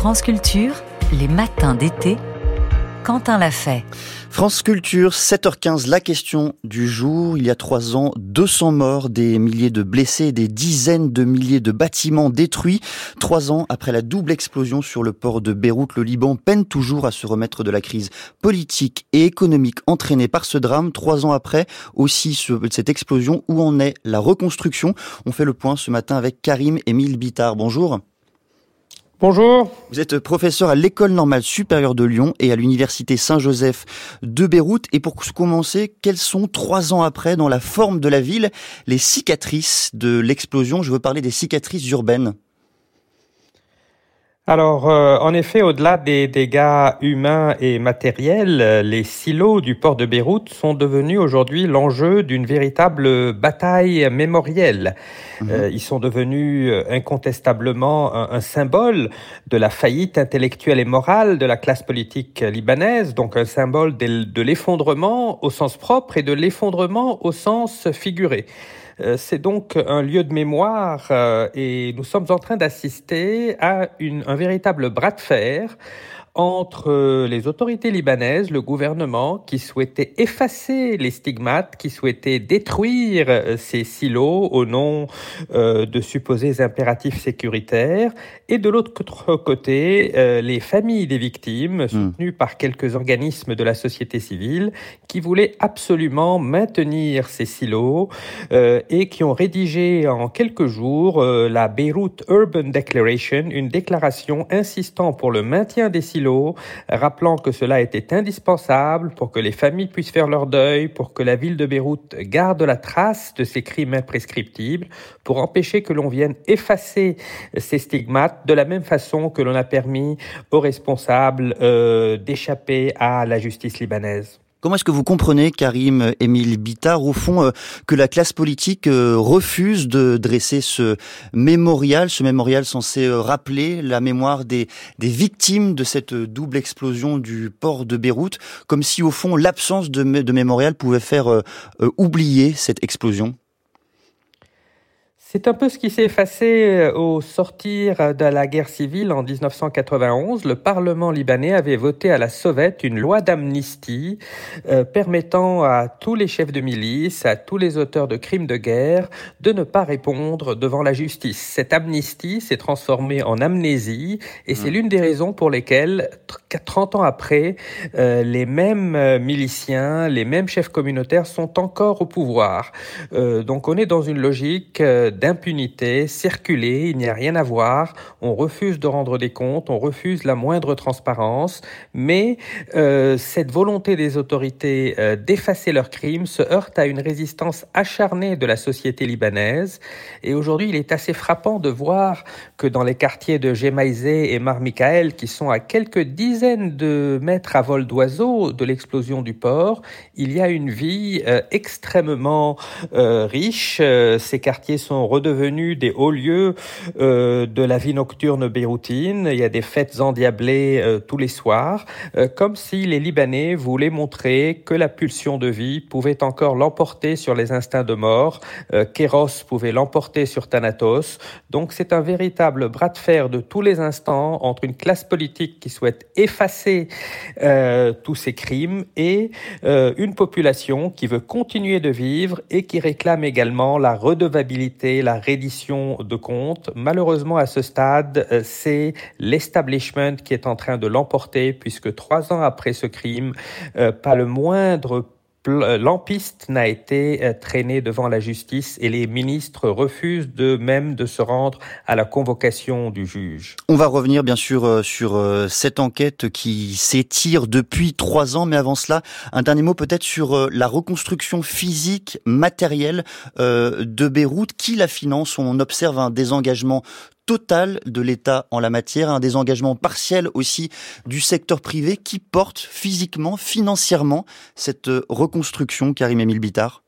France Culture, les matins d'été, Quentin l'a fait. France Culture, 7h15, la question du jour. Il y a trois ans, 200 morts, des milliers de blessés, des dizaines de milliers de bâtiments détruits. Trois ans après la double explosion sur le port de Beyrouth, le Liban peine toujours à se remettre de la crise politique et économique entraînée par ce drame. Trois ans après, aussi cette explosion, où en est la reconstruction? On fait le point ce matin avec Karim Émile Bittard. Bonjour. Bonjour. Vous êtes professeur à l'École normale supérieure de Lyon et à l'Université Saint-Joseph de Beyrouth. Et pour commencer, quelles sont, trois ans après, dans la forme de la ville, les cicatrices de l'explosion? Je veux parler des cicatrices urbaines. Alors, euh, en effet, au-delà des dégâts humains et matériels, euh, les silos du port de Beyrouth sont devenus aujourd'hui l'enjeu d'une véritable bataille mémorielle. Mhm. Euh, ils sont devenus incontestablement un, symbole de la faillite intellectuelle et morale de la classe politique libanaise, donc un symbole de l'effondrement au sens propre et de l'effondrement au sens figuré. Euh, c'est donc un lieu de mémoire euh, et nous sommes en train d'assister à un véritable bras de fer entre euh, les autorités libanaises, le gouvernement qui souhaitait effacer les stigmates, qui souhaitait détruire euh, ces silos au nom euh, de supposés impératifs sécuritaires, et de l'autre côté, les familles des victimes, hmm. soutenues par quelques organismes de la société civile, qui voulaient absolument maintenir ces silos et qui ont rédigé en quelques jours la Beirut Urban Declaration, une déclaration insistant pour le maintien des silos rappelant que cela était indispensable pour que les familles puissent faire leur deuil, pour que la ville de Beyrouth garde la trace de ces crimes imprescriptibles, pour empêcher que l'on vienne effacer ces stigmates de la même façon que l'on a permis aux responsables euh, d'échapper à la justice libanaise. Comment est-ce que vous comprenez, Karim Émile Bittard, au fond, euh, que la classe politique euh, refuse de dresser ce mémorial, ce mémorial censé euh, rappeler la mémoire des, victimes de cette double explosion du port de Beyrouth, comme si, au fond, l'absence de mémorial pouvait faire oublier cette explosion? C'est un peu ce qui s'est passé euh, au sortir de la guerre civile en 1991. Le Parlement libanais avait voté à la Sauvette une loi d'amnistie euh, permettant à tous les chefs de milice, à tous les auteurs de crimes de guerre, de ne pas répondre devant la justice. Cette amnistie s'est transformée en amnésie et c'est mmh. l'une des raisons pour lesquelles, 30 ans après, euh, les mêmes miliciens, les mêmes chefs communautaires sont encore au pouvoir. donc on est dans une logique d'impunité, circuler, il n'y a rien à voir, on refuse de rendre des comptes, on refuse la moindre transparence, mais euh, cette volonté des autorités euh, d'effacer leurs crimes se heurte à une résistance acharnée de la société libanaise. Et aujourd'hui, il est assez frappant de voir que dans les quartiers de Gemaizé et Mar Michael, qui sont à quelques dizaines de mètres à vol d'oiseau de l'explosion du port, il y a une vie euh, extrêmement riche. ces quartiers sont redevenus des hauts lieux euh, de la vie nocturne béroutine. Il y a des fêtes endiablées euh, tous les soirs, euh, comme si les Libanais voulaient montrer que la pulsion de vie pouvait encore l'emporter sur les instincts de mort. Kéros pouvait l'emporter sur Thanatos. Donc c'est un véritable bras de fer de tous les instants entre une classe politique qui souhaite effacer tous ces crimes et une population qui veut continuer de vivre et qui réclame également la redevabilité la reddition de comptes. Malheureusement, à ce stade, euh, c'est l'establishment qui est en train de l'emporter, puisque trois ans après ce crime, euh, pas le moindre Lampiste n'a été euh, traîné devant la justice et les ministres refusent de même de se rendre à la convocation du juge. On va revenir bien sûr euh, sur cette enquête qui s'étire depuis trois ans, mais avant cela, un dernier mot peut-être sur la reconstruction physique, matérielle de Beyrouth. Qui la finance? On observe un désengagement total de l'État en la matière, un désengagement partiel aussi du secteur privé qui porte physiquement, financièrement cette euh, reconstruction, Karim Emile Bittard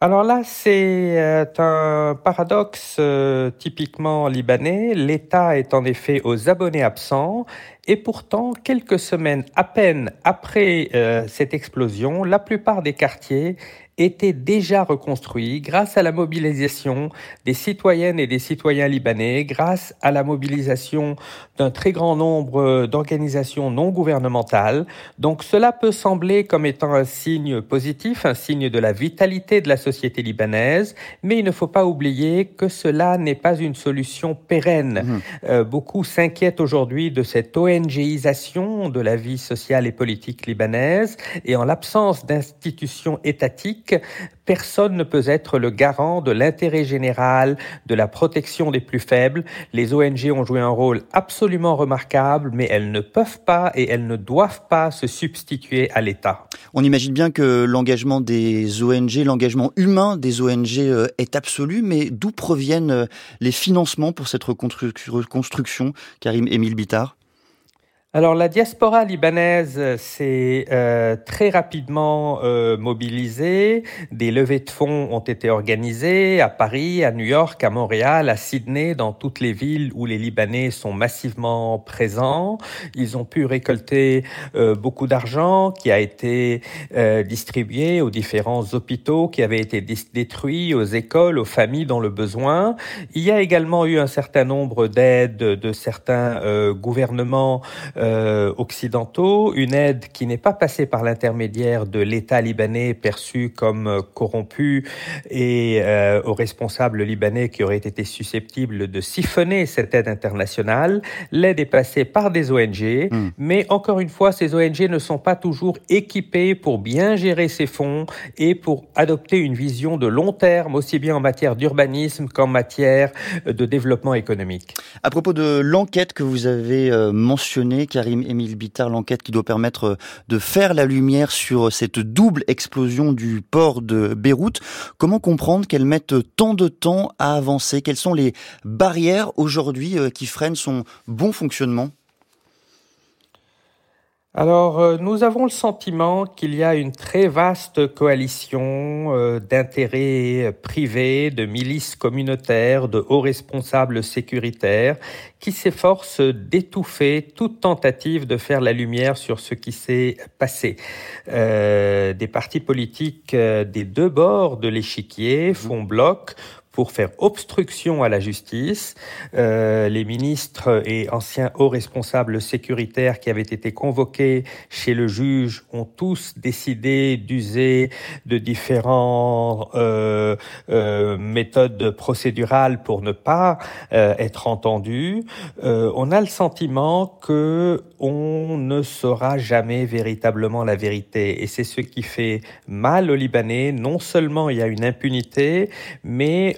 alors là, c'est euh, un paradoxe euh, typiquement libanais. L'État est en effet aux abonnés absents et pourtant, quelques semaines à peine après cette explosion, la plupart des quartiers était déjà reconstruit grâce à la mobilisation des citoyennes et des citoyens libanais, grâce à la mobilisation d'un très grand nombre d'organisations non gouvernementales. Donc cela peut sembler comme étant un signe positif, un signe de la vitalité de la société libanaise, mais il ne faut pas oublier que cela n'est pas une solution pérenne. Mmh. Euh, beaucoup s'inquiètent aujourd'hui de cette ONGisation de la vie sociale et politique libanaise, et en l'absence d'institutions étatiques, personne ne peut être le garant de l'intérêt général, de la protection des plus faibles. Les ONG ont joué un rôle absolument remarquable, mais elles ne peuvent pas et elles ne doivent pas se substituer à l'État. On imagine bien que l'engagement des ONG, l'engagement humain des ONG euh, est absolu, mais d'où proviennent euh, les financements pour cette reconstruction, Karim Émile Bittard? Alors la diaspora libanaise s'est euh, très rapidement euh, mobilisée. Des levées de fonds ont été organisées à Paris, à New York, à Montréal, à Sydney, dans toutes les villes où les Libanais sont massivement présents. Ils ont pu récolter euh, beaucoup d'argent qui a été distribué aux différents hôpitaux qui avaient été détruits, aux écoles, aux familles dans le besoin. Il y a également eu un certain nombre d'aides de certains gouvernements euh, occidentaux, une aide qui n'est pas passée par l'intermédiaire de l'État libanais perçu comme euh, corrompu et euh, aux responsables libanais qui auraient été susceptibles de siphonner cette aide internationale. L'aide est passée par des ONG, hmm. mais encore une fois, ces ONG ne sont pas toujours équipées pour bien gérer ces fonds et pour adopter une vision de long terme, aussi bien en matière d'urbanisme qu'en matière de développement économique. À propos de l'enquête que vous avez mentionnée, Karim Émile Bittard, l'enquête qui doit permettre euh, de faire la lumière sur cette double explosion du port de Beyrouth. Comment comprendre qu'elle mette tant de temps à avancer? Quelles sont les barrières aujourd'hui euh, qui freinent son bon fonctionnement? Alors, euh, nous avons le sentiment qu'il y a une très vaste coalition euh, d'intérêts privés, de milices communautaires, de hauts responsables sécuritaires qui s'efforcent d'étouffer toute tentative de faire la lumière sur ce qui s'est passé. Euh, des partis politiques des deux bords de l'échiquier font bloc pour faire obstruction à la justice. Euh, les ministres et anciens hauts responsables sécuritaires qui avaient été convoqués chez le juge ont tous décidé d'user de différentes euh, euh, méthodes procédurales pour ne pas euh, être entendus. Euh, on a le sentiment que on ne saura jamais véritablement la vérité et c'est ce qui fait mal aux Libanais. Non seulement il y a une impunité, mais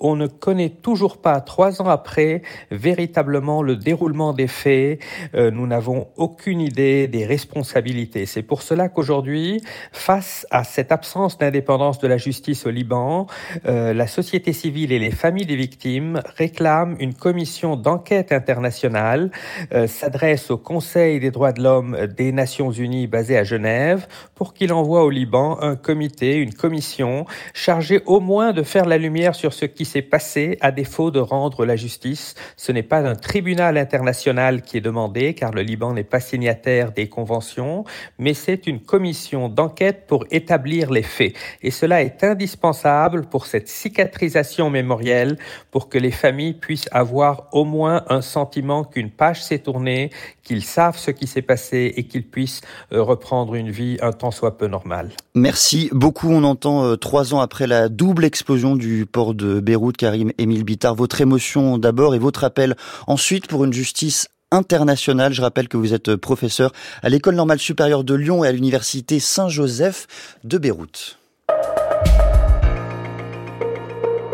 on ne connaît toujours pas, trois ans après, véritablement le déroulement des faits. Euh, nous n'avons aucune idée des responsabilités. C'est pour cela qu'aujourd'hui, face à cette absence d'indépendance de la justice au Liban, euh, la société civile et les familles des victimes réclament une commission d'enquête internationale, euh, s'adresse au Conseil des droits de l'homme des Nations Unies basé à Genève pour qu'il envoie au Liban un comité, une commission chargée au moins de faire la lumière sur ce qui s'est passé à défaut de rendre la justice. Ce n'est pas un tribunal international qui est demandé, car le Liban n'est pas signataire des conventions, mais c'est une commission d'enquête pour établir les faits. Et cela est indispensable pour cette cicatrisation mémorielle, pour que les familles puissent avoir au moins un sentiment qu'une page s'est tournée, qu'ils savent ce qui s'est passé et qu'ils puissent euh, reprendre une vie un tant soit peu normale. Merci beaucoup. On entend euh, trois ans après la double explosion du port de Karim Émile Bittard. Votre émotion d'abord et votre appel ensuite pour une justice internationale. Je rappelle que vous êtes professeur à l'École normale supérieure de Lyon et à l'Université Saint-Joseph de Beyrouth.